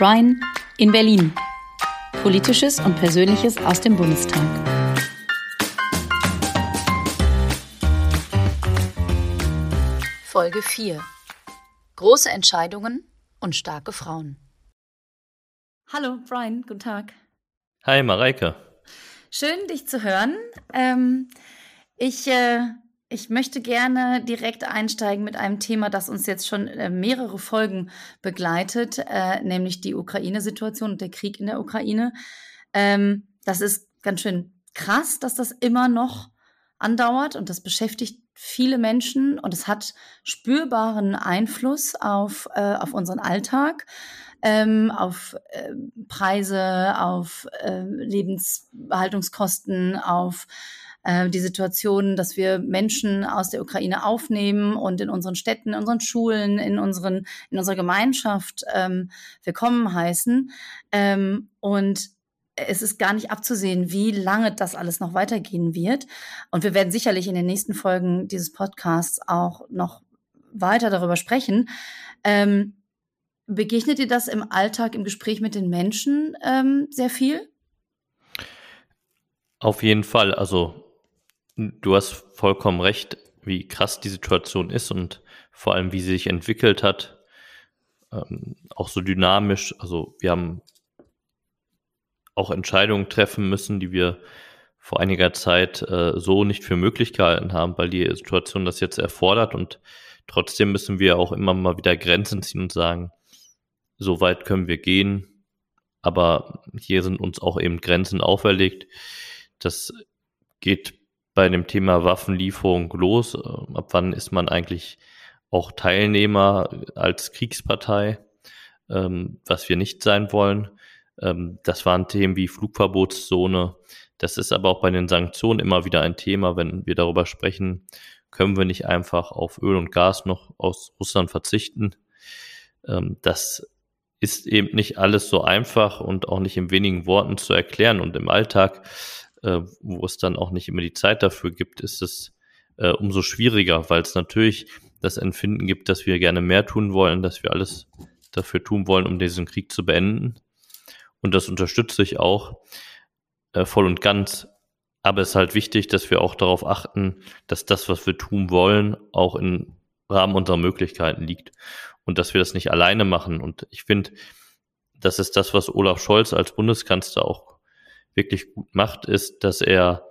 Brian in Berlin. Politisches und Persönliches aus dem Bundestag. Folge 4. Große Entscheidungen und starke Frauen. Hallo, Brian, guten Tag. Hi, Mareike. Schön, dich zu hören. Ähm, ich äh, ich möchte gerne direkt einsteigen mit einem Thema, das uns jetzt schon äh, mehrere Folgen begleitet, äh, nämlich die Ukraine-Situation und der Krieg in der Ukraine. Ähm, das ist ganz schön krass, dass das immer noch andauert und das beschäftigt viele Menschen und es hat spürbaren Einfluss auf, äh, auf unseren Alltag, ähm, auf äh, Preise, auf äh, Lebenshaltungskosten, auf äh, die Situation, dass wir Menschen aus der Ukraine aufnehmen und in unseren Städten, in unseren Schulen, in unseren, in unserer Gemeinschaft ähm, willkommen heißen. Ähm, und es ist gar nicht abzusehen, wie lange das alles noch weitergehen wird. Und wir werden sicherlich in den nächsten Folgen dieses Podcasts auch noch weiter darüber sprechen. Ähm, begegnet dir das im Alltag, im Gespräch mit den Menschen ähm, sehr viel? Auf jeden Fall. Also Du hast vollkommen recht, wie krass die Situation ist und vor allem, wie sie sich entwickelt hat. Ähm, auch so dynamisch. Also wir haben auch Entscheidungen treffen müssen, die wir vor einiger Zeit äh, so nicht für möglich gehalten haben, weil die Situation das jetzt erfordert. Und trotzdem müssen wir auch immer mal wieder Grenzen ziehen und sagen, so weit können wir gehen. Aber hier sind uns auch eben Grenzen auferlegt. Das geht bei dem Thema Waffenlieferung los? Ähm, ab wann ist man eigentlich auch Teilnehmer als Kriegspartei, ähm, was wir nicht sein wollen? Ähm, das waren Themen wie Flugverbotszone. Das ist aber auch bei den Sanktionen immer wieder ein Thema, wenn wir darüber sprechen, können wir nicht einfach auf Öl und Gas noch aus Russland verzichten. Ähm, das ist eben nicht alles so einfach und auch nicht in wenigen Worten zu erklären. Und im Alltag äh, wo es dann auch nicht immer die Zeit dafür gibt, ist es äh, umso schwieriger, weil es natürlich das Empfinden gibt, dass wir gerne mehr tun wollen, dass wir alles dafür tun wollen, um diesen Krieg zu beenden. Und das unterstütze ich auch äh, voll und ganz. Aber es ist halt wichtig, dass wir auch darauf achten, dass das, was wir tun wollen, auch im Rahmen unserer Möglichkeiten liegt und dass wir das nicht alleine machen. Und ich finde, das ist das, was Olaf Scholz als Bundeskanzler auch wirklich gut macht, ist, dass er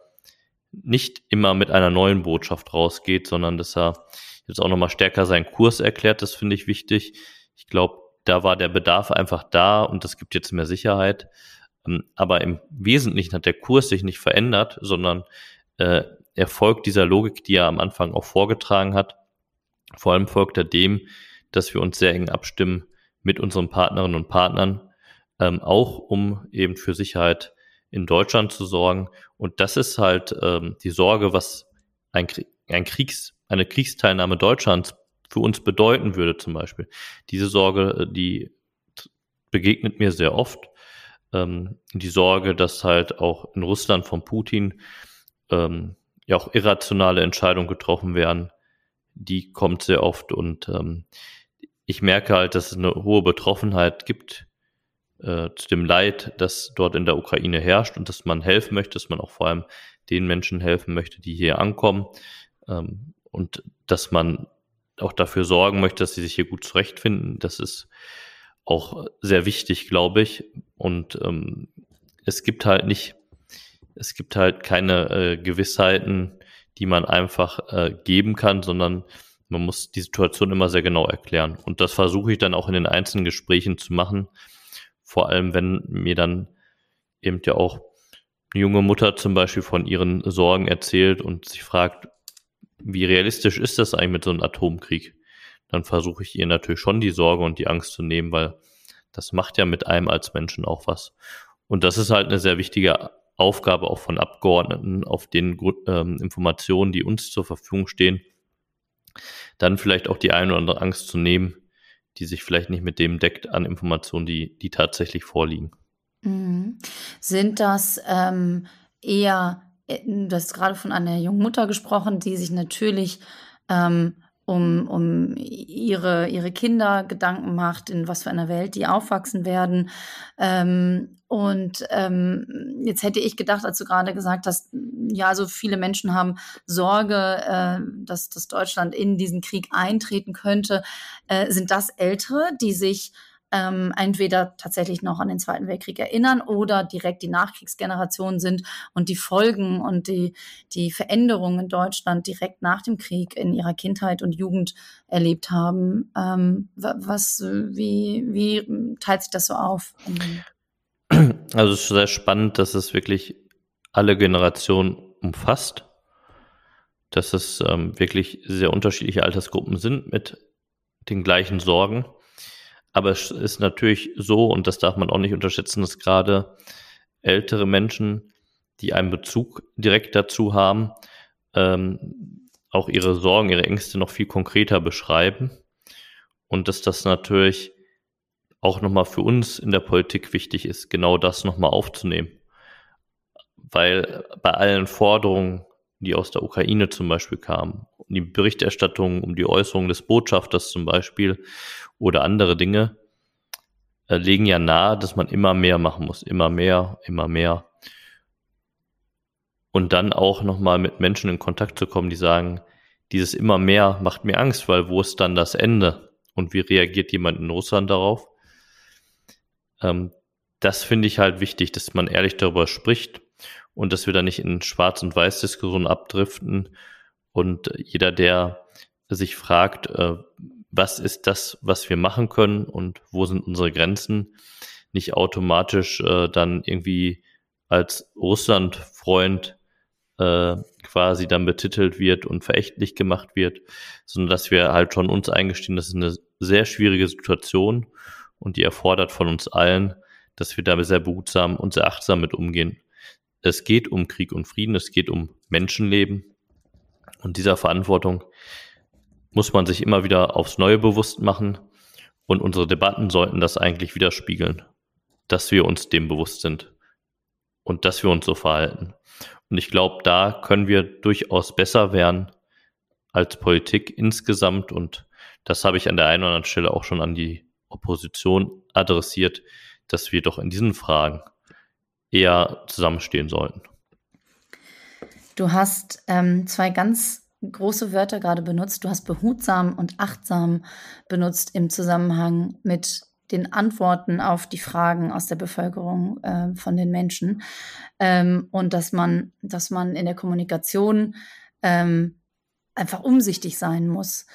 nicht immer mit einer neuen Botschaft rausgeht, sondern dass er jetzt auch nochmal stärker seinen Kurs erklärt. Das finde ich wichtig. Ich glaube, da war der Bedarf einfach da und das gibt jetzt mehr Sicherheit. Ähm, aber im Wesentlichen hat der Kurs sich nicht verändert, sondern äh, er folgt dieser Logik, die er am Anfang auch vorgetragen hat. Vor allem folgt er dem, dass wir uns sehr eng abstimmen mit unseren Partnerinnen und Partnern, ähm, auch um eben für Sicherheit in Deutschland zu sorgen. Und das ist halt ähm, die Sorge, was ein, ein Kriegs, eine Kriegsteilnahme Deutschlands für uns bedeuten würde zum Beispiel. Diese Sorge, äh, die begegnet mir sehr oft. Ähm, die Sorge, dass halt auch in Russland von Putin ähm, ja auch irrationale Entscheidungen getroffen werden, die kommt sehr oft und ähm, ich merke halt, dass es eine hohe Betroffenheit gibt äh, zu dem Leid, das dort in der Ukraine herrscht und dass man helfen möchte, dass man auch vor allem den Menschen helfen möchte, die hier ankommen ähm, und dass man auch dafür sorgen möchte, dass sie sich hier gut zurechtfinden. Das ist auch sehr wichtig, glaube ich. Und ähm, es gibt halt nicht, es gibt halt keine äh, Gewissheiten, die man einfach äh, geben kann, sondern man muss die Situation immer sehr genau erklären. Und das versuche ich dann auch in den einzelnen Gesprächen zu machen. Vor allem, wenn mir dann eben ja auch eine junge Mutter zum Beispiel von ihren Sorgen erzählt und sich fragt, wie realistisch ist das eigentlich mit so einem Atomkrieg? Dann versuche ich ihr natürlich schon die Sorge und die Angst zu nehmen, weil das macht ja mit einem als Menschen auch was. Und das ist halt eine sehr wichtige Aufgabe auch von Abgeordneten auf den ähm, Informationen, die uns zur Verfügung stehen, dann vielleicht auch die eine oder andere Angst zu nehmen, die sich vielleicht nicht mit dem deckt an Informationen, die, die tatsächlich vorliegen. Mhm. Sind das ähm, eher, äh, du hast gerade von einer jungen Mutter gesprochen, die sich natürlich ähm, um, um ihre, ihre Kinder Gedanken macht, in was für einer Welt die aufwachsen werden. Ähm, und ähm, jetzt hätte ich gedacht, als du gerade gesagt hast, ja, so viele Menschen haben Sorge, äh, dass, dass Deutschland in diesen Krieg eintreten könnte. Äh, sind das Ältere, die sich ähm, entweder tatsächlich noch an den Zweiten Weltkrieg erinnern oder direkt die Nachkriegsgeneration sind und die Folgen und die, die Veränderungen in Deutschland direkt nach dem Krieg in ihrer Kindheit und Jugend erlebt haben. Ähm, was, wie, wie teilt sich das so auf? Also es ist sehr spannend, dass es wirklich alle Generationen umfasst, dass es ähm, wirklich sehr unterschiedliche Altersgruppen sind mit den gleichen Sorgen. Aber es ist natürlich so, und das darf man auch nicht unterschätzen, dass gerade ältere Menschen, die einen Bezug direkt dazu haben, ähm, auch ihre Sorgen, ihre Ängste noch viel konkreter beschreiben. Und dass das natürlich auch nochmal für uns in der Politik wichtig ist, genau das nochmal aufzunehmen. Weil bei allen Forderungen, die aus der Ukraine zum Beispiel kamen, die Berichterstattung um die Äußerung des Botschafters zum Beispiel oder andere Dinge, äh, legen ja nahe, dass man immer mehr machen muss, immer mehr, immer mehr. Und dann auch nochmal mit Menschen in Kontakt zu kommen, die sagen, dieses immer mehr macht mir Angst, weil wo ist dann das Ende? Und wie reagiert jemand in Russland darauf? Ähm, das finde ich halt wichtig, dass man ehrlich darüber spricht und dass wir da nicht in Schwarz- und Weiß-Diskussionen abdriften. Und jeder, der sich fragt, äh, was ist das, was wir machen können und wo sind unsere Grenzen, nicht automatisch äh, dann irgendwie als Russland-Freund äh, quasi dann betitelt wird und verächtlich gemacht wird, sondern dass wir halt schon uns eingestehen, das ist eine sehr schwierige Situation und die erfordert von uns allen, dass wir da sehr behutsam und sehr achtsam mit umgehen. Es geht um Krieg und Frieden, es geht um Menschenleben und dieser Verantwortung muss man sich immer wieder aufs Neue bewusst machen und unsere Debatten sollten das eigentlich widerspiegeln, dass wir uns dem bewusst sind und dass wir uns so verhalten. Und ich glaube, da können wir durchaus besser werden als Politik insgesamt und das habe ich an der einen oder anderen Stelle auch schon an die Opposition adressiert, dass wir doch in diesen Fragen eher zusammenstehen sollten. Du hast ähm, zwei ganz große Wörter gerade benutzt. Du hast behutsam und achtsam benutzt im Zusammenhang mit den Antworten auf die Fragen aus der Bevölkerung äh, von den Menschen ähm, und dass man, dass man in der Kommunikation ähm, einfach umsichtig sein muss.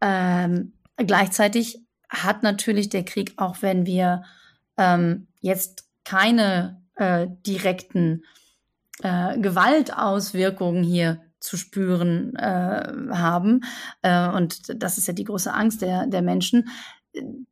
Ähm, gleichzeitig hat natürlich der Krieg, auch wenn wir ähm, jetzt keine äh, direkten äh, Gewaltauswirkungen hier zu spüren äh, haben. Äh, und das ist ja die große Angst der, der Menschen.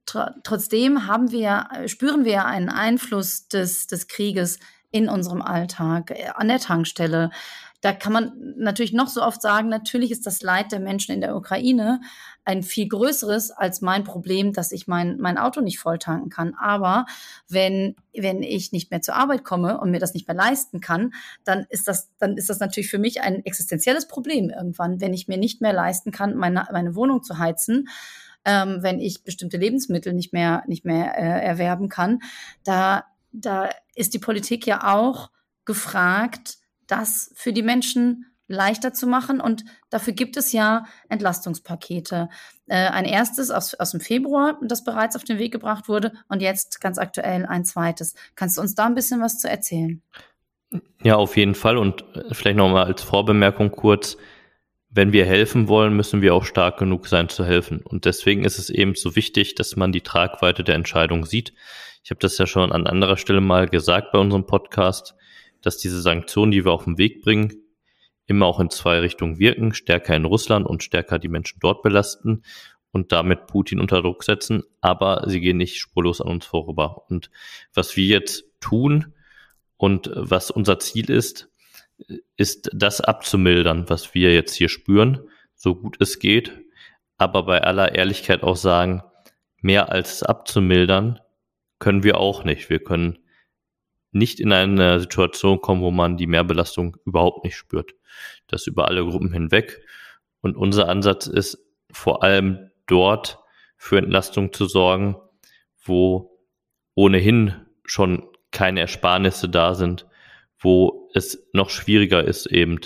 Tr trotzdem haben wir, spüren wir einen Einfluss des, des Krieges in unserem Alltag, äh, an der Tankstelle, da kann man natürlich noch so oft sagen, natürlich ist das Leid der Menschen in der Ukraine ein viel größeres als mein Problem, dass ich mein, mein Auto nicht voll tanken kann. Aber wenn, wenn ich nicht mehr zur Arbeit komme und mir das nicht mehr leisten kann, dann ist das, dann ist das natürlich für mich ein existenzielles Problem irgendwann, wenn ich mir nicht mehr leisten kann, meine, meine Wohnung zu heizen. Ähm, wenn ich bestimmte Lebensmittel nicht mehr, nicht mehr äh, erwerben kann, da, da ist die Politik ja auch gefragt, das für die Menschen leichter zu machen. Und dafür gibt es ja Entlastungspakete. Äh, ein erstes aus, aus dem Februar, das bereits auf den Weg gebracht wurde, und jetzt ganz aktuell ein zweites. Kannst du uns da ein bisschen was zu erzählen? Ja, auf jeden Fall. Und äh, vielleicht nochmal als Vorbemerkung kurz. Wenn wir helfen wollen, müssen wir auch stark genug sein zu helfen. Und deswegen ist es eben so wichtig, dass man die Tragweite der Entscheidung sieht. Ich habe das ja schon an anderer Stelle mal gesagt bei unserem Podcast dass diese Sanktionen, die wir auf den Weg bringen, immer auch in zwei Richtungen wirken, stärker in Russland und stärker die Menschen dort belasten und damit Putin unter Druck setzen, aber sie gehen nicht spurlos an uns vorüber. Und was wir jetzt tun und was unser Ziel ist, ist das abzumildern, was wir jetzt hier spüren, so gut es geht, aber bei aller Ehrlichkeit auch sagen, mehr als abzumildern können wir auch nicht. Wir können nicht in eine Situation kommen, wo man die Mehrbelastung überhaupt nicht spürt. Das über alle Gruppen hinweg. Und unser Ansatz ist, vor allem dort für Entlastung zu sorgen, wo ohnehin schon keine Ersparnisse da sind, wo es noch schwieriger ist, eben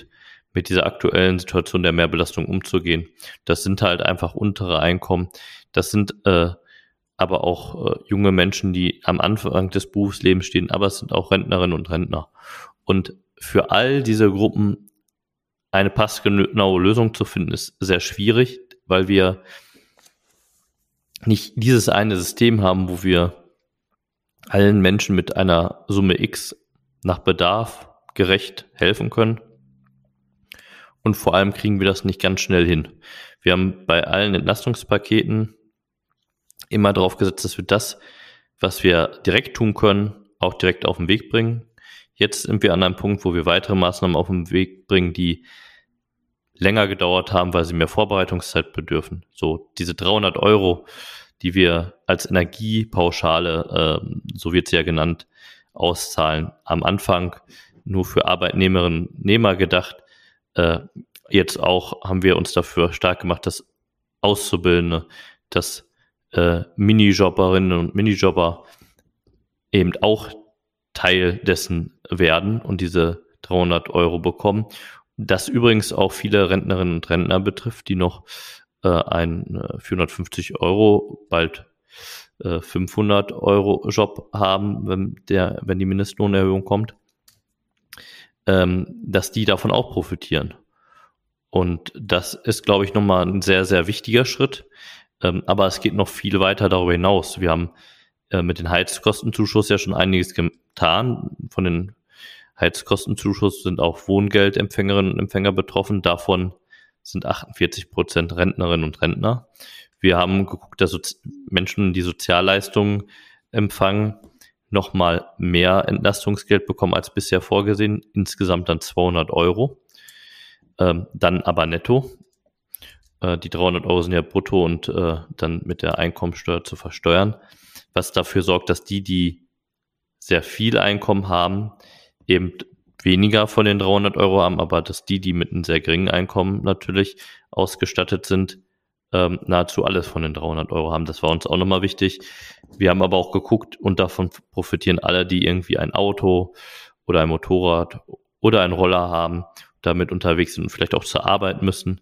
mit dieser aktuellen Situation der Mehrbelastung umzugehen. Das sind halt einfach untere Einkommen. Das sind äh, aber auch äh, junge Menschen, die am Anfang des Berufslebens stehen, aber es sind auch Rentnerinnen und Rentner. Und für all diese Gruppen eine passgenaue Lösung zu finden, ist sehr schwierig, weil wir nicht dieses eine System haben, wo wir allen Menschen mit einer Summe X nach Bedarf gerecht helfen können. Und vor allem kriegen wir das nicht ganz schnell hin. Wir haben bei allen Entlastungspaketen immer darauf gesetzt, dass wir das, was wir direkt tun können, auch direkt auf den Weg bringen. Jetzt sind wir an einem Punkt, wo wir weitere Maßnahmen auf den Weg bringen, die länger gedauert haben, weil sie mehr Vorbereitungszeit bedürfen. So diese 300 Euro, die wir als Energiepauschale, äh, so wird sie ja genannt, auszahlen. Am Anfang nur für Arbeitnehmerinnen und Nehmer gedacht. Äh, jetzt auch haben wir uns dafür stark gemacht, dass Auszubildende, dass äh, Minijobberinnen und Minijobber eben auch Teil dessen werden und diese 300 Euro bekommen. Das übrigens auch viele Rentnerinnen und Rentner betrifft, die noch äh, ein äh, 450 Euro, bald äh, 500 Euro Job haben, wenn der, wenn die Mindestlohnerhöhung kommt, ähm, dass die davon auch profitieren. Und das ist, glaube ich, nochmal ein sehr, sehr wichtiger Schritt. Ähm, aber es geht noch viel weiter darüber hinaus. Wir haben äh, mit den Heizkostenzuschuss ja schon einiges getan. Von den Heizkostenzuschuss sind auch Wohngeldempfängerinnen und Empfänger betroffen. Davon sind 48 Prozent Rentnerinnen und Rentner. Wir haben geguckt, dass Menschen, die Sozialleistungen empfangen, nochmal mehr Entlastungsgeld bekommen als bisher vorgesehen, insgesamt dann 200 Euro, ähm, dann aber netto. Äh, die 300 Euro sind ja brutto und äh, dann mit der Einkommensteuer zu versteuern, was dafür sorgt, dass die, die sehr viel Einkommen haben, eben weniger von den 300 Euro haben, aber dass die, die mit einem sehr geringen Einkommen natürlich ausgestattet sind, ähm, nahezu alles von den 300 Euro haben. Das war uns auch nochmal wichtig. Wir haben aber auch geguckt und davon profitieren alle, die irgendwie ein Auto oder ein Motorrad oder ein Roller haben, damit unterwegs sind und vielleicht auch zur Arbeit müssen,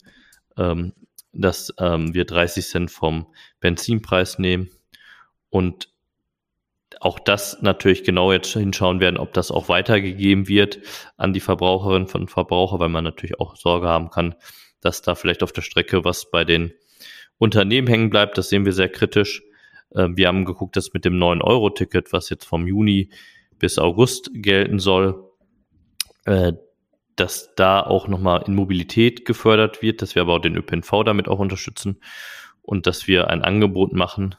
ähm, dass ähm, wir 30 Cent vom Benzinpreis nehmen und auch das natürlich genau jetzt hinschauen werden, ob das auch weitergegeben wird an die Verbraucherinnen von Verbraucher, weil man natürlich auch Sorge haben kann, dass da vielleicht auf der Strecke was bei den Unternehmen hängen bleibt. Das sehen wir sehr kritisch. Ähm, wir haben geguckt, dass mit dem 9-Euro-Ticket, was jetzt vom Juni bis August gelten soll, äh, dass da auch nochmal in Mobilität gefördert wird, dass wir aber auch den ÖPNV damit auch unterstützen und dass wir ein Angebot machen,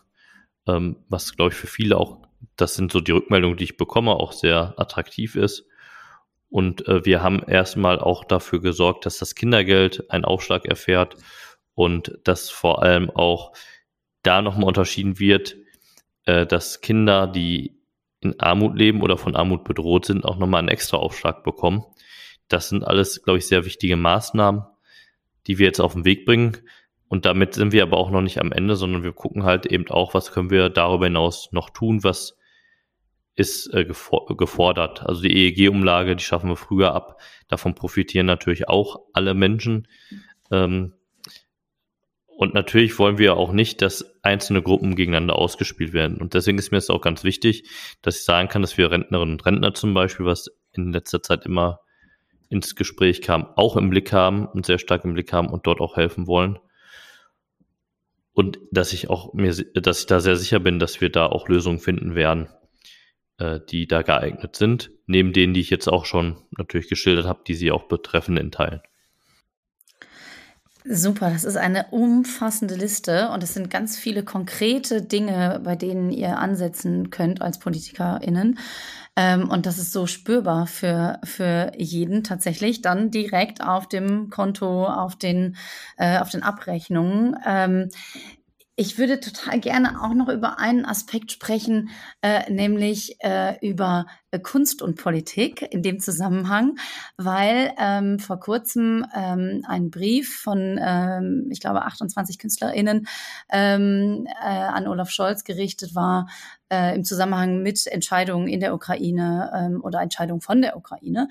ähm, was, glaube ich, für viele auch das sind so die Rückmeldungen, die ich bekomme, auch sehr attraktiv ist. Und äh, wir haben erstmal auch dafür gesorgt, dass das Kindergeld einen Aufschlag erfährt und dass vor allem auch da nochmal unterschieden wird, äh, dass Kinder, die in Armut leben oder von Armut bedroht sind, auch nochmal einen extra Aufschlag bekommen. Das sind alles, glaube ich, sehr wichtige Maßnahmen, die wir jetzt auf den Weg bringen. Und damit sind wir aber auch noch nicht am Ende, sondern wir gucken halt eben auch, was können wir darüber hinaus noch tun, was ist äh, gefordert. Also die EEG-Umlage, die schaffen wir früher ab. Davon profitieren natürlich auch alle Menschen. Ähm, und natürlich wollen wir auch nicht, dass einzelne Gruppen gegeneinander ausgespielt werden. Und deswegen ist mir es auch ganz wichtig, dass ich sagen kann, dass wir Rentnerinnen und Rentner zum Beispiel, was in letzter Zeit immer ins Gespräch kam, auch im Blick haben und sehr stark im Blick haben und dort auch helfen wollen und dass ich auch mir, dass ich da sehr sicher bin, dass wir da auch Lösungen finden werden, äh, die da geeignet sind, neben denen, die ich jetzt auch schon natürlich geschildert habe, die sie auch betreffen in Teilen. Super, das ist eine umfassende Liste und es sind ganz viele konkrete Dinge, bei denen ihr ansetzen könnt als PolitikerInnen. Ähm, und das ist so spürbar für, für jeden tatsächlich dann direkt auf dem Konto, auf den, äh, auf den Abrechnungen. Ähm, ich würde total gerne auch noch über einen Aspekt sprechen, äh, nämlich äh, über Kunst und Politik in dem Zusammenhang, weil ähm, vor kurzem ähm, ein Brief von, ähm, ich glaube, 28 KünstlerInnen ähm, äh, an Olaf Scholz gerichtet war, äh, im Zusammenhang mit Entscheidungen in der Ukraine ähm, oder Entscheidungen von der Ukraine.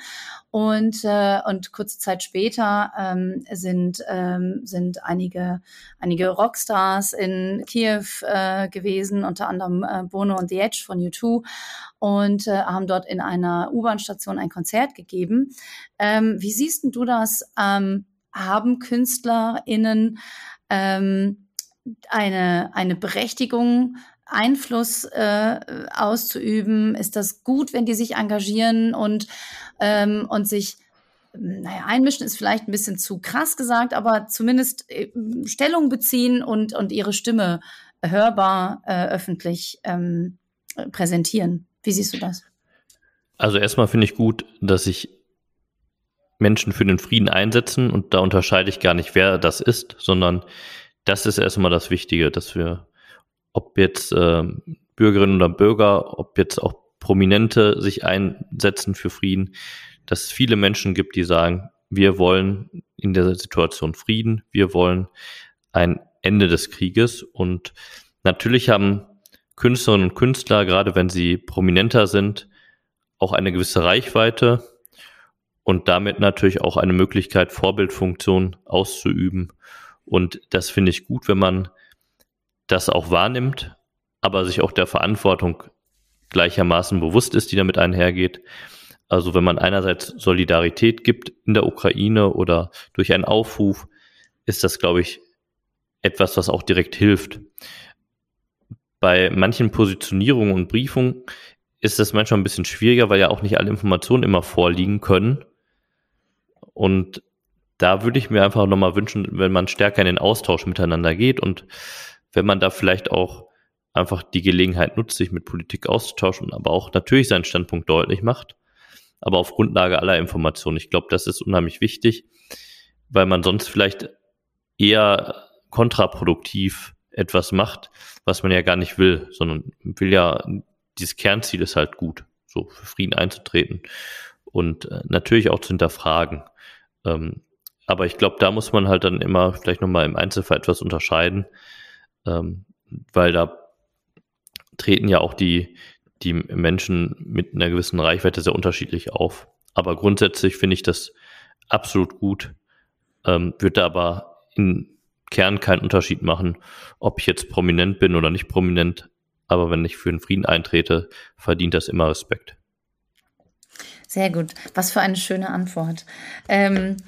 Und, äh, und kurze Zeit später ähm, sind, ähm, sind einige, einige Rockstars in Kiew äh, gewesen, unter anderem äh, Bono und The Edge von U2 und äh, haben dort in einer U-Bahn-Station ein Konzert gegeben. Ähm, wie siehst du das? Ähm, haben KünstlerInnen ähm, eine, eine Berechtigung, Einfluss äh, auszuüben? Ist das gut, wenn die sich engagieren und, ähm, und sich, naja, einmischen ist vielleicht ein bisschen zu krass gesagt, aber zumindest äh, Stellung beziehen und, und ihre Stimme hörbar äh, öffentlich ähm, präsentieren? Wie siehst du das? Also erstmal finde ich gut, dass sich Menschen für den Frieden einsetzen und da unterscheide ich gar nicht, wer das ist, sondern das ist erstmal das Wichtige, dass wir ob jetzt äh, Bürgerinnen oder Bürger, ob jetzt auch Prominente sich einsetzen für Frieden, dass es viele Menschen gibt, die sagen, wir wollen in der Situation Frieden, wir wollen ein Ende des Krieges und natürlich haben Künstlerinnen und Künstler, gerade wenn sie prominenter sind, auch eine gewisse Reichweite und damit natürlich auch eine Möglichkeit, Vorbildfunktion auszuüben. Und das finde ich gut, wenn man das auch wahrnimmt, aber sich auch der Verantwortung gleichermaßen bewusst ist, die damit einhergeht. Also wenn man einerseits Solidarität gibt in der Ukraine oder durch einen Aufruf, ist das, glaube ich, etwas, was auch direkt hilft. Bei manchen Positionierungen und Briefungen ist das manchmal ein bisschen schwieriger, weil ja auch nicht alle Informationen immer vorliegen können. Und da würde ich mir einfach nochmal wünschen, wenn man stärker in den Austausch miteinander geht und wenn man da vielleicht auch einfach die Gelegenheit nutzt, sich mit Politik auszutauschen, aber auch natürlich seinen Standpunkt deutlich macht, aber auf Grundlage aller Informationen. Ich glaube, das ist unheimlich wichtig, weil man sonst vielleicht eher kontraproduktiv etwas macht, was man ja gar nicht will, sondern will ja, dieses Kernziel ist halt gut, so für Frieden einzutreten und äh, natürlich auch zu hinterfragen. Ähm, aber ich glaube, da muss man halt dann immer vielleicht nochmal im Einzelfall etwas unterscheiden ähm, weil da treten ja auch die, die Menschen mit einer gewissen Reichweite sehr unterschiedlich auf. Aber grundsätzlich finde ich das absolut gut, ähm, wird da aber im Kern keinen Unterschied machen, ob ich jetzt prominent bin oder nicht prominent. Aber wenn ich für den Frieden eintrete, verdient das immer Respekt. Sehr gut. Was für eine schöne Antwort. Ähm,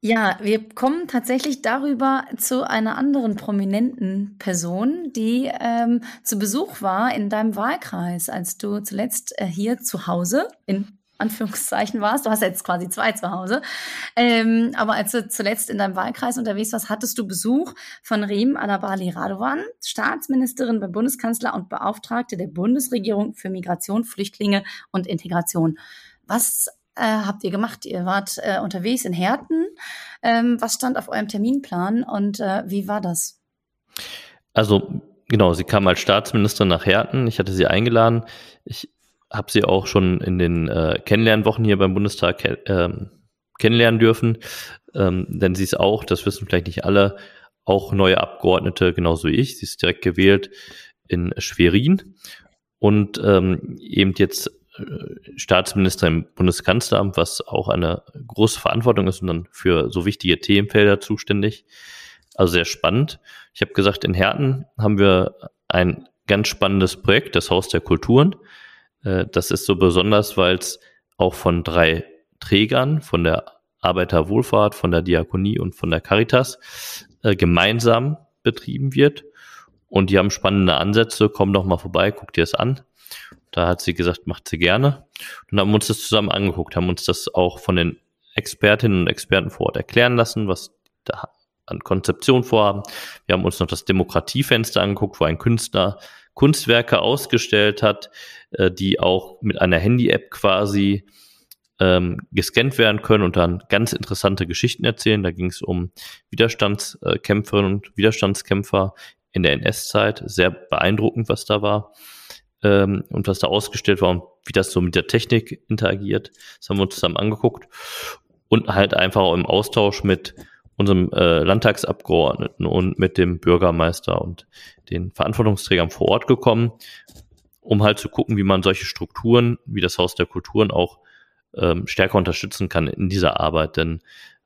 ja, wir kommen tatsächlich darüber zu einer anderen prominenten Person, die ähm, zu Besuch war in deinem Wahlkreis, als du zuletzt äh, hier zu Hause in Anführungszeichen warst. Du hast jetzt quasi zwei zu Hause. Ähm, aber als du zuletzt in deinem Wahlkreis unterwegs warst, hattest du Besuch von Riem Alabali Radovan, Staatsministerin beim Bundeskanzler und Beauftragte der Bundesregierung für Migration, Flüchtlinge und Integration. Was äh, habt ihr gemacht? Ihr wart äh, unterwegs in Herten. Ähm, was stand auf eurem Terminplan und äh, wie war das? Also genau, sie kam als Staatsministerin nach Herten. Ich hatte sie eingeladen. Ich habe sie auch schon in den äh, Kennenlernwochen hier beim Bundestag äh, kennenlernen dürfen. Ähm, denn sie ist auch, das wissen vielleicht nicht alle, auch neue Abgeordnete, genauso wie ich. Sie ist direkt gewählt in Schwerin und ähm, eben jetzt Staatsminister im Bundeskanzleramt, was auch eine große Verantwortung ist und dann für so wichtige Themenfelder zuständig. Also sehr spannend. Ich habe gesagt, in Herten haben wir ein ganz spannendes Projekt, das Haus der Kulturen. Äh, das ist so besonders, weil es auch von drei Trägern, von der Arbeiterwohlfahrt, von der Diakonie und von der Caritas äh, gemeinsam betrieben wird. Und die haben spannende Ansätze. Komm doch mal vorbei, guck dir es an. Da hat sie gesagt, macht sie gerne. Und haben uns das zusammen angeguckt, haben uns das auch von den Expertinnen und Experten vor Ort erklären lassen, was da an Konzeption vorhaben. Wir haben uns noch das Demokratiefenster angeguckt, wo ein Künstler Kunstwerke ausgestellt hat, äh, die auch mit einer Handy-App quasi ähm, gescannt werden können und dann ganz interessante Geschichten erzählen. Da ging es um Widerstandskämpferinnen und Widerstandskämpfer in der NS-Zeit. Sehr beeindruckend, was da war ähm, und was da ausgestellt war und wie das so mit der Technik interagiert. Das haben wir uns zusammen angeguckt und halt einfach im Austausch mit unserem äh, Landtagsabgeordneten und mit dem Bürgermeister und den Verantwortungsträgern vor Ort gekommen, um halt zu gucken, wie man solche Strukturen, wie das Haus der Kulturen auch ähm, stärker unterstützen kann in dieser Arbeit. Denn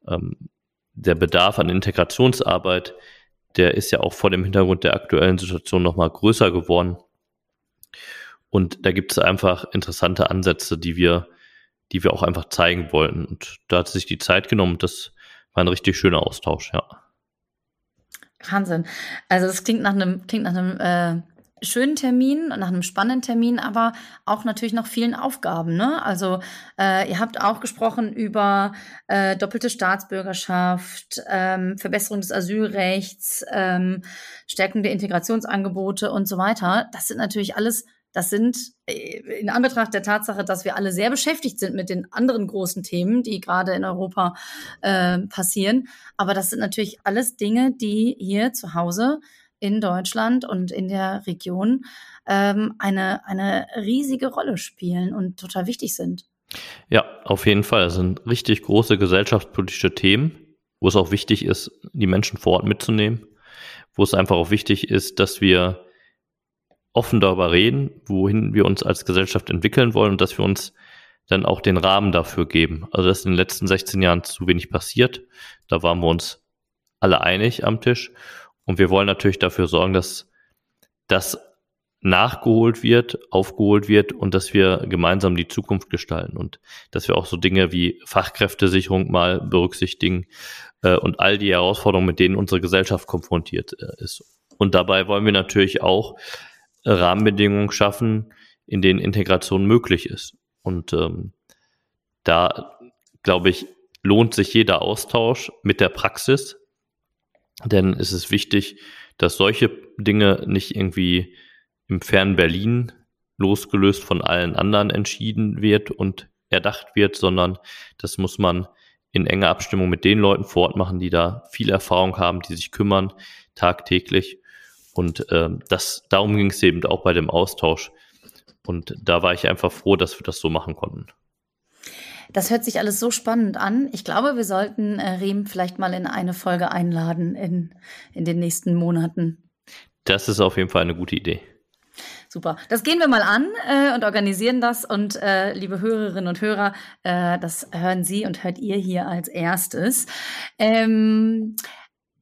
ähm, der Bedarf an Integrationsarbeit, der ist ja auch vor dem Hintergrund der aktuellen Situation nochmal größer geworden. Und da gibt es einfach interessante Ansätze, die wir, die wir auch einfach zeigen wollten. Und da hat sich die Zeit genommen. Das war ein richtig schöner Austausch, ja. Wahnsinn. Also das klingt nach einem, klingt nach einem äh, schönen Termin, nach einem spannenden Termin, aber auch natürlich noch vielen Aufgaben. Ne? Also äh, ihr habt auch gesprochen über äh, doppelte Staatsbürgerschaft, ähm, Verbesserung des Asylrechts, ähm, Stärkung der Integrationsangebote und so weiter. Das sind natürlich alles das sind äh, in Anbetracht der Tatsache, dass wir alle sehr beschäftigt sind mit den anderen großen Themen, die gerade in Europa äh, passieren. Aber das sind natürlich alles Dinge, die hier zu Hause in Deutschland und in der Region ähm, eine, eine riesige Rolle spielen und total wichtig sind. Ja, auf jeden Fall. Das sind richtig große gesellschaftspolitische Themen, wo es auch wichtig ist, die Menschen vor Ort mitzunehmen, wo es einfach auch wichtig ist, dass wir offen darüber reden, wohin wir uns als Gesellschaft entwickeln wollen und dass wir uns dann auch den Rahmen dafür geben. Also das ist in den letzten 16 Jahren zu wenig passiert. Da waren wir uns alle einig am Tisch. Und wir wollen natürlich dafür sorgen, dass das nachgeholt wird, aufgeholt wird und dass wir gemeinsam die Zukunft gestalten und dass wir auch so Dinge wie Fachkräftesicherung mal berücksichtigen äh, und all die Herausforderungen, mit denen unsere Gesellschaft konfrontiert äh, ist. Und dabei wollen wir natürlich auch Rahmenbedingungen schaffen, in denen Integration möglich ist. Und ähm, da, glaube ich, lohnt sich jeder Austausch mit der Praxis, denn es ist wichtig, dass solche Dinge nicht irgendwie im fernen Berlin losgelöst von allen anderen entschieden wird und erdacht wird, sondern das muss man in enger Abstimmung mit den Leuten vor Ort machen, die da viel Erfahrung haben, die sich kümmern tagtäglich und äh, das, darum ging es eben auch bei dem Austausch. Und da war ich einfach froh, dass wir das so machen konnten. Das hört sich alles so spannend an. Ich glaube, wir sollten äh, Rehm vielleicht mal in eine Folge einladen in, in den nächsten Monaten. Das ist auf jeden Fall eine gute Idee. Super. Das gehen wir mal an äh, und organisieren das. Und äh, liebe Hörerinnen und Hörer, äh, das hören Sie und hört ihr hier als erstes. Ähm,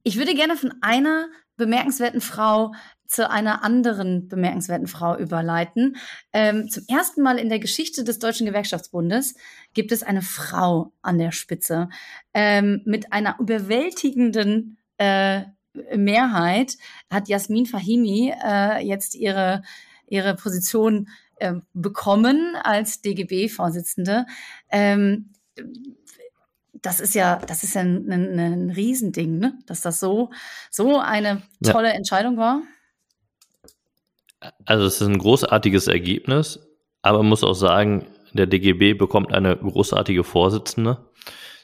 ich würde gerne von einer bemerkenswerten Frau zu einer anderen bemerkenswerten Frau überleiten. Ähm, zum ersten Mal in der Geschichte des Deutschen Gewerkschaftsbundes gibt es eine Frau an der Spitze ähm, mit einer überwältigenden äh, Mehrheit hat Jasmin Fahimi äh, jetzt ihre, ihre Position äh, bekommen als DGB-Vorsitzende. Ähm, das ist ja, das ist ja ein, ein, ein Riesending, ne? dass das so, so eine tolle ja. Entscheidung war. Also es ist ein großartiges Ergebnis, aber man muss auch sagen, der DGB bekommt eine großartige Vorsitzende.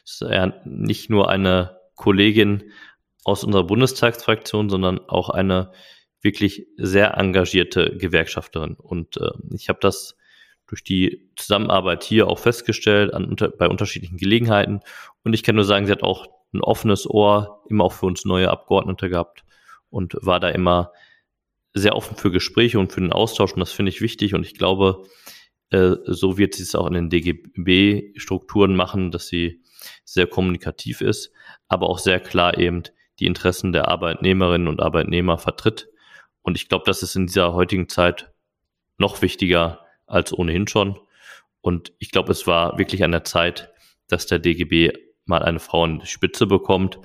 Es ist ja nicht nur eine Kollegin aus unserer Bundestagsfraktion, sondern auch eine wirklich sehr engagierte Gewerkschafterin. Und äh, ich habe das durch die Zusammenarbeit hier auch festgestellt an, unter, bei unterschiedlichen Gelegenheiten. Und ich kann nur sagen, sie hat auch ein offenes Ohr immer auch für uns neue Abgeordnete gehabt und war da immer sehr offen für Gespräche und für den Austausch. Und das finde ich wichtig. Und ich glaube, äh, so wird sie es auch in den DGB-Strukturen machen, dass sie sehr kommunikativ ist, aber auch sehr klar eben die Interessen der Arbeitnehmerinnen und Arbeitnehmer vertritt. Und ich glaube, das ist in dieser heutigen Zeit noch wichtiger, als ohnehin schon. Und ich glaube, es war wirklich an der Zeit, dass der DGB mal eine Frau in die Spitze bekommt.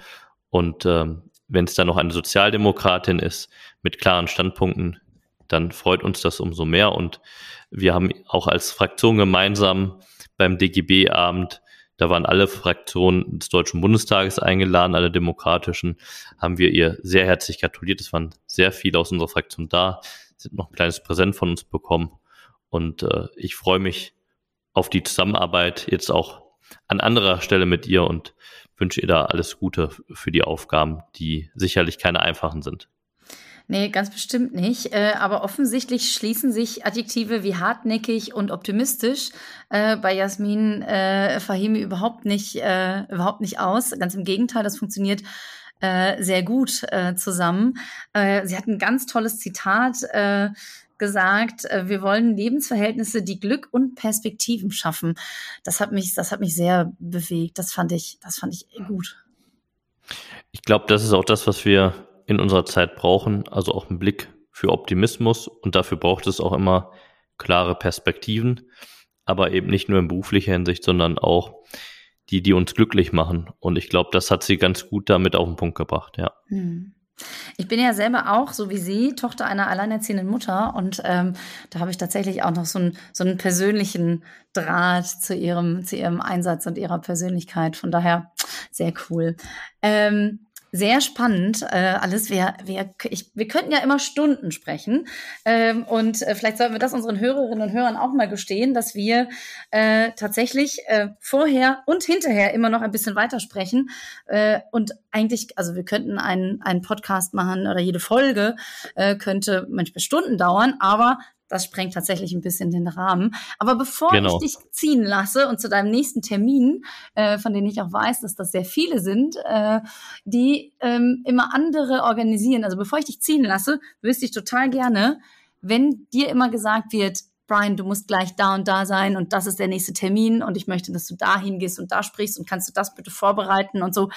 Und ähm, wenn es dann noch eine Sozialdemokratin ist mit klaren Standpunkten, dann freut uns das umso mehr. Und wir haben auch als Fraktion gemeinsam beim DGB-Abend, da waren alle Fraktionen des Deutschen Bundestages eingeladen, alle demokratischen, haben wir ihr sehr herzlich gratuliert. Es waren sehr viele aus unserer Fraktion da, sind noch ein kleines Präsent von uns bekommen. Und äh, ich freue mich auf die Zusammenarbeit jetzt auch an anderer Stelle mit ihr und wünsche ihr da alles Gute für die Aufgaben, die sicherlich keine einfachen sind. Nee, ganz bestimmt nicht. Äh, aber offensichtlich schließen sich Adjektive wie hartnäckig und optimistisch äh, bei Jasmin äh, Fahimi überhaupt nicht, überhaupt nicht aus. Ganz im Gegenteil, das funktioniert sehr gut zusammen. Sie hat ein ganz tolles Zitat gesagt, äh, wir wollen Lebensverhältnisse, die Glück und Perspektiven schaffen. Das hat mich, das hat mich sehr bewegt. Das fand ich, das fand ich gut. Ich glaube, das ist auch das, was wir in unserer Zeit brauchen, also auch einen Blick für Optimismus und dafür braucht es auch immer klare Perspektiven, aber eben nicht nur in beruflicher Hinsicht, sondern auch die, die uns glücklich machen. Und ich glaube, das hat sie ganz gut damit auf den Punkt gebracht, ja. Hm. Ich bin ja selber auch, so wie Sie, Tochter einer alleinerziehenden Mutter und ähm, da habe ich tatsächlich auch noch so einen, so einen persönlichen Draht zu ihrem, zu ihrem Einsatz und ihrer Persönlichkeit. Von daher sehr cool. Ähm, sehr spannend äh, alles. Wir, wir, ich, wir könnten ja immer Stunden sprechen. Ähm, und äh, vielleicht sollten wir das unseren Hörerinnen und Hörern auch mal gestehen, dass wir äh, tatsächlich äh, vorher und hinterher immer noch ein bisschen weitersprechen. Äh, und eigentlich, also wir könnten einen, einen Podcast machen oder jede Folge äh, könnte manchmal Stunden dauern, aber das sprengt tatsächlich ein bisschen den Rahmen. Aber bevor genau. ich dich ziehen lasse und zu deinem nächsten Termin, äh, von denen ich auch weiß, dass das sehr viele sind, äh, die ähm, immer andere organisieren. Also bevor ich dich ziehen lasse, wüsste ich total gerne, wenn dir immer gesagt wird, Brian, du musst gleich da und da sein und das ist der nächste Termin und ich möchte, dass du da hingehst und da sprichst und kannst du das bitte vorbereiten und so.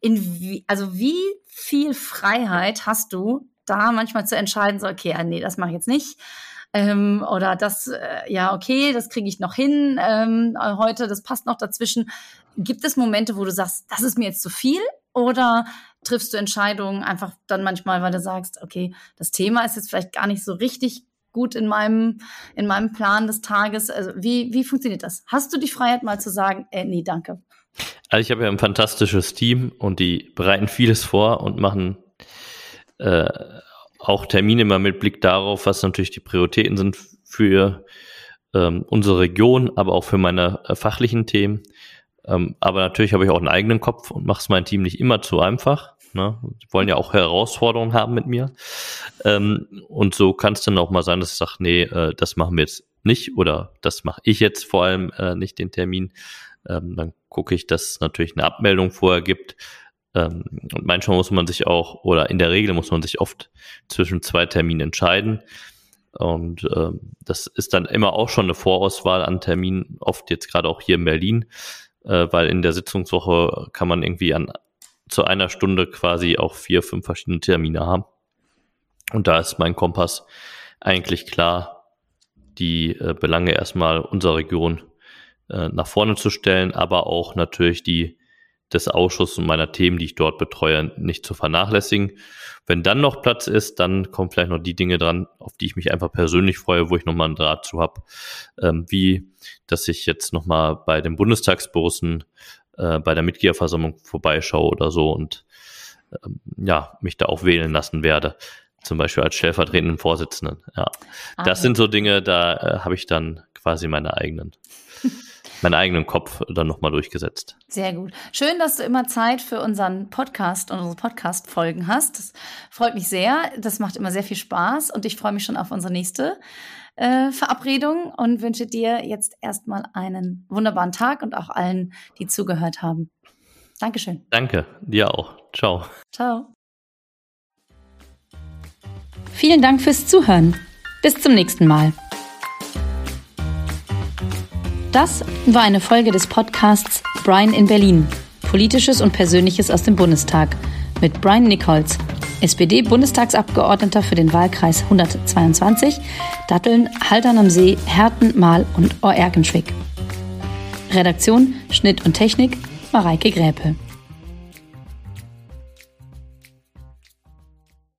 Wie, also wie viel Freiheit hast du, da manchmal zu entscheiden, so, okay, ah, nee, das mache ich jetzt nicht ähm, oder das, äh, ja, okay, das kriege ich noch hin ähm, heute, das passt noch dazwischen. Gibt es Momente, wo du sagst, das ist mir jetzt zu viel? Oder triffst du Entscheidungen einfach dann manchmal, weil du sagst, okay, das Thema ist jetzt vielleicht gar nicht so richtig gut in meinem, in meinem Plan des Tages. Also wie, wie funktioniert das? Hast du die Freiheit mal zu sagen, äh, nee, danke? Also ich habe ja ein fantastisches Team und die bereiten vieles vor und machen äh, auch Termine immer mit Blick darauf, was natürlich die Prioritäten sind für ähm, unsere Region, aber auch für meine äh, fachlichen Themen. Ähm, aber natürlich habe ich auch einen eigenen Kopf und mache es mein Team nicht immer zu einfach. Ne? Die wollen ja auch Herausforderungen haben mit mir. Ähm, und so kann es dann auch mal sein, dass ich sage, nee, äh, das machen wir jetzt nicht oder das mache ich jetzt vor allem äh, nicht den Termin. Ähm, dann gucke ich, dass es natürlich eine Abmeldung vorher gibt, ähm, und manchmal muss man sich auch, oder in der Regel muss man sich oft zwischen zwei Terminen entscheiden. Und ähm, das ist dann immer auch schon eine Vorauswahl an Terminen, oft jetzt gerade auch hier in Berlin, äh, weil in der Sitzungswoche kann man irgendwie an zu einer Stunde quasi auch vier, fünf verschiedene Termine haben. Und da ist mein Kompass eigentlich klar, die äh, Belange erstmal unserer Region äh, nach vorne zu stellen, aber auch natürlich die des Ausschusses und meiner Themen, die ich dort betreue, nicht zu vernachlässigen. Wenn dann noch Platz ist, dann kommen vielleicht noch die Dinge dran, auf die ich mich einfach persönlich freue, wo ich nochmal einen Draht zu habe, ähm, wie dass ich jetzt nochmal bei den Bundestagsborussen äh, bei der Mitgliederversammlung vorbeischaue oder so und ähm, ja, mich da auch wählen lassen werde. Zum Beispiel als stellvertretenden Vorsitzenden. Ja. Ah, das ja. sind so Dinge, da äh, habe ich dann quasi meine eigenen meinen eigenen Kopf dann nochmal durchgesetzt. Sehr gut. Schön, dass du immer Zeit für unseren Podcast und unsere Podcast-Folgen hast. Das freut mich sehr. Das macht immer sehr viel Spaß und ich freue mich schon auf unsere nächste äh, Verabredung und wünsche dir jetzt erstmal einen wunderbaren Tag und auch allen, die zugehört haben. Dankeschön. Danke, dir auch. Ciao. Ciao. Vielen Dank fürs Zuhören. Bis zum nächsten Mal. Das war eine Folge des Podcasts Brian in Berlin. Politisches und Persönliches aus dem Bundestag mit Brian Nichols, SPD-Bundestagsabgeordneter für den Wahlkreis 122, Datteln, Haltern am See, Herten, Mahl und Oerkenschwick. Redaktion, Schnitt und Technik Mareike Gräpe.